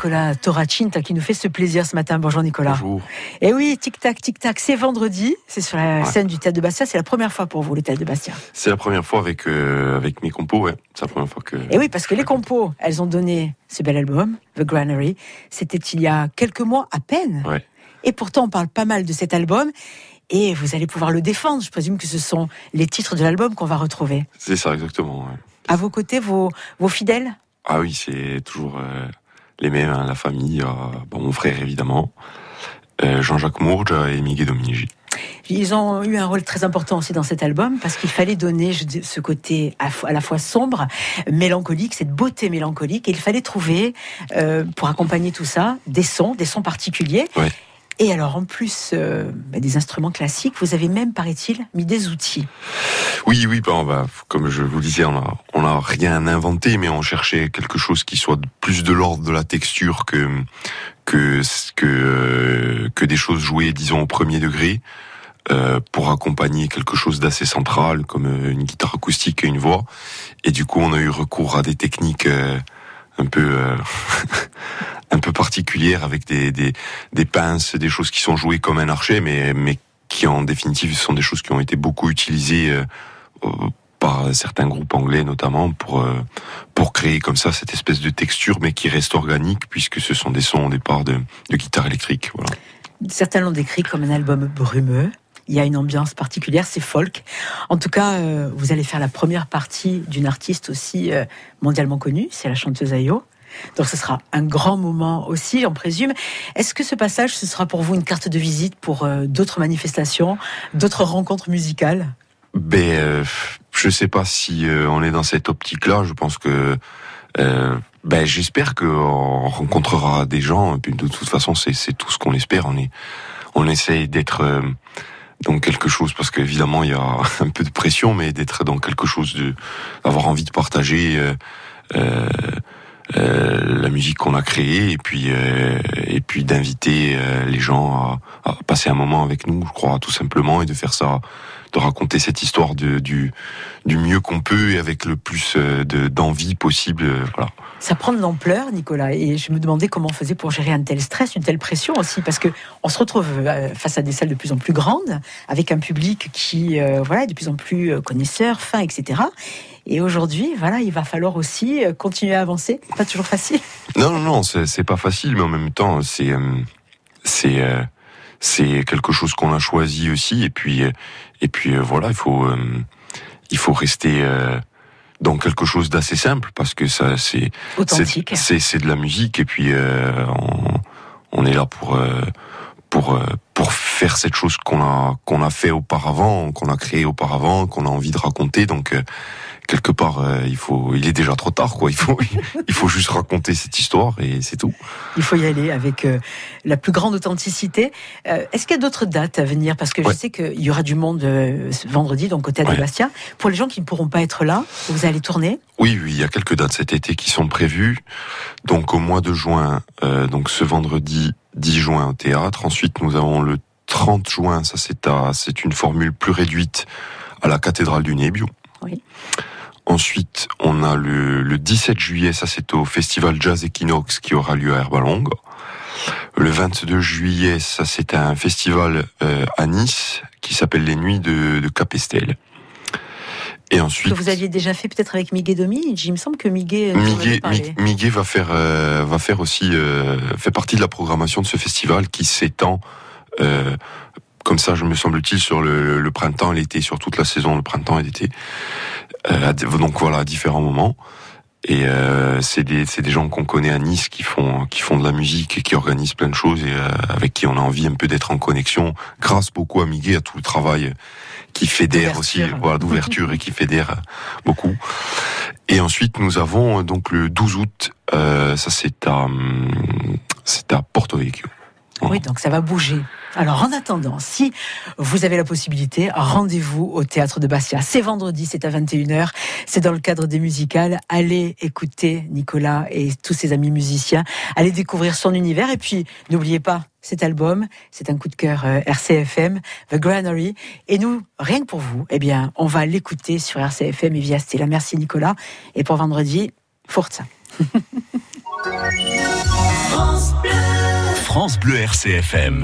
Nicolas Toracinta qui nous fait ce plaisir ce matin. Bonjour Nicolas. Bonjour. Et eh oui, tic tac, tic tac, c'est vendredi, c'est sur la scène du théâtre de Bastia. C'est la première fois pour vous le théâtre de Bastia. C'est la première fois avec euh, avec mes compos, ouais. C'est la première fois que. Et eh oui, parce que les compos, elles ont donné ce bel album, The Granary. C'était il y a quelques mois à peine. Ouais. Et pourtant, on parle pas mal de cet album. Et vous allez pouvoir le défendre. Je présume que ce sont les titres de l'album qu'on va retrouver. C'est ça, exactement. Ouais. À vos côtés, vos, vos fidèles? Ah oui, c'est toujours euh, les mêmes, hein, la famille, euh, bon, mon frère évidemment, euh, Jean-Jacques Mourge et Miguel Dominici. Ils ont eu un rôle très important aussi dans cet album parce qu'il fallait donner ce côté à la fois sombre, mélancolique, cette beauté mélancolique. Et il fallait trouver, pour accompagner tout ça, des sons, des sons particuliers. Ouais. Et alors, en plus euh, bah, des instruments classiques, vous avez même, paraît-il, mis des outils. Oui, oui, bah, comme je vous disais, on n'a rien inventé, mais on cherchait quelque chose qui soit plus de l'ordre de la texture que que que, euh, des choses jouées, disons, au premier degré. Euh, pour accompagner quelque chose d'assez central comme une guitare acoustique et une voix. Et du coup, on a eu recours à des techniques un peu un peu particulière avec des, des, des pinces, des choses qui sont jouées comme un archet, mais, mais qui en définitive sont des choses qui ont été beaucoup utilisées euh, euh, par certains groupes anglais notamment pour euh, pour créer comme ça cette espèce de texture mais qui reste organique puisque ce sont des sons au départ de, de guitare électrique voilà. Certains l'ont décrit comme un album brumeux. Il y a une ambiance particulière, c'est folk. En tout cas, vous allez faire la première partie d'une artiste aussi mondialement connue, c'est la chanteuse Ayo. Donc ce sera un grand moment aussi, on présume. Est-ce que ce passage, ce sera pour vous une carte de visite pour euh, d'autres manifestations, d'autres rencontres musicales? Ben, euh, je sais pas si euh, on est dans cette optique-là. Je pense que euh, ben, j'espère qu'on rencontrera des gens. Et puis de toute façon, c'est tout ce qu'on espère. On est, on essaye d'être dans quelque chose parce qu'évidemment il y a un peu de pression, mais d'être dans quelque chose d'avoir envie de partager. La musique qu'on a créée et puis euh, et puis d'inviter euh, les gens à, à, passer un moment avec nous, je crois tout simplement et de faire ça, de raconter cette histoire de, du du mieux qu'on peut et avec le plus de d'envie possible, voilà. Ça prend de l'ampleur, Nicolas, et je me demandais comment on faisait pour gérer un tel stress, une telle pression aussi, parce que on se retrouve face à des salles de plus en plus grandes, avec un public qui, voilà, est de plus en plus connaisseur, fin, etc. Et aujourd'hui, voilà, il va falloir aussi euh, continuer à avancer. Pas toujours facile. Non, non, non, c'est pas facile, mais en même temps, c'est euh, c'est euh, c'est quelque chose qu'on a choisi aussi. Et puis et puis voilà, il faut il faut rester dans quelque chose d'assez simple parce que ça c'est c'est c'est de la musique et puis on, on est là pour pour pour faire cette chose qu'on a qu'on a fait auparavant, qu'on a créé auparavant, qu'on a envie de raconter. Donc quelque part, euh, il faut, il est déjà trop tard, quoi. Il faut, il faut juste raconter cette histoire et c'est tout. Il faut y aller avec euh, la plus grande authenticité. Euh, est-ce qu'il y a d'autres dates à venir? Parce que je sais qu'il y aura du monde vendredi, donc au Théâtre de Bastia. Pour les gens qui ne pourront pas être là, vous allez tourner? Oui, oui, il y a quelques dates cet été qui sont prévues. Donc au mois de juin, donc ce vendredi 10 juin au théâtre. Ensuite, nous avons le 30 juin, ça c'est c'est une formule plus réduite à la cathédrale du. Oui. Ensuite, on a le, le 17 juillet, ça c'est au Festival Jazz Equinox qui aura lieu à Herbalong. Le 22 juillet, ça c'est un festival euh, à Nice qui s'appelle les Nuits de, de Capestel. Et ensuite, que vous aviez déjà fait peut-être avec Miguel Domi. Il me semble que Miguel. Miguel, va faire euh, va faire aussi euh, fait partie de la programmation de ce festival qui s'étend euh, comme ça, je me semble-t-il, sur le, le printemps, l'été, sur toute la saison, le printemps et l'été. Euh, donc voilà, à différents moments. Et euh, c'est des c'est des gens qu'on connaît à Nice qui font qui font de la musique et qui organisent plein de choses et euh, avec qui on a envie un peu d'être en connexion grâce beaucoup à Miguel à tout le travail qui fédère aussi voilà d'ouverture et qui fédère beaucoup. Et ensuite nous avons donc le 12 août euh, ça c'est à hum, c'est à Porto Vecchio. Oui, donc ça va bouger. Alors en attendant, si vous avez la possibilité, rendez-vous au théâtre de Bastia. C'est vendredi, c'est à 21h. C'est dans le cadre des musicales. Allez écouter Nicolas et tous ses amis musiciens. Allez découvrir son univers. Et puis, n'oubliez pas cet album. C'est un coup de cœur euh, RCFM, The Granary. Et nous, rien que pour vous, eh bien, on va l'écouter sur RCFM et via Stella. Merci Nicolas. Et pour vendredi, Forza. France Bleu RCFM.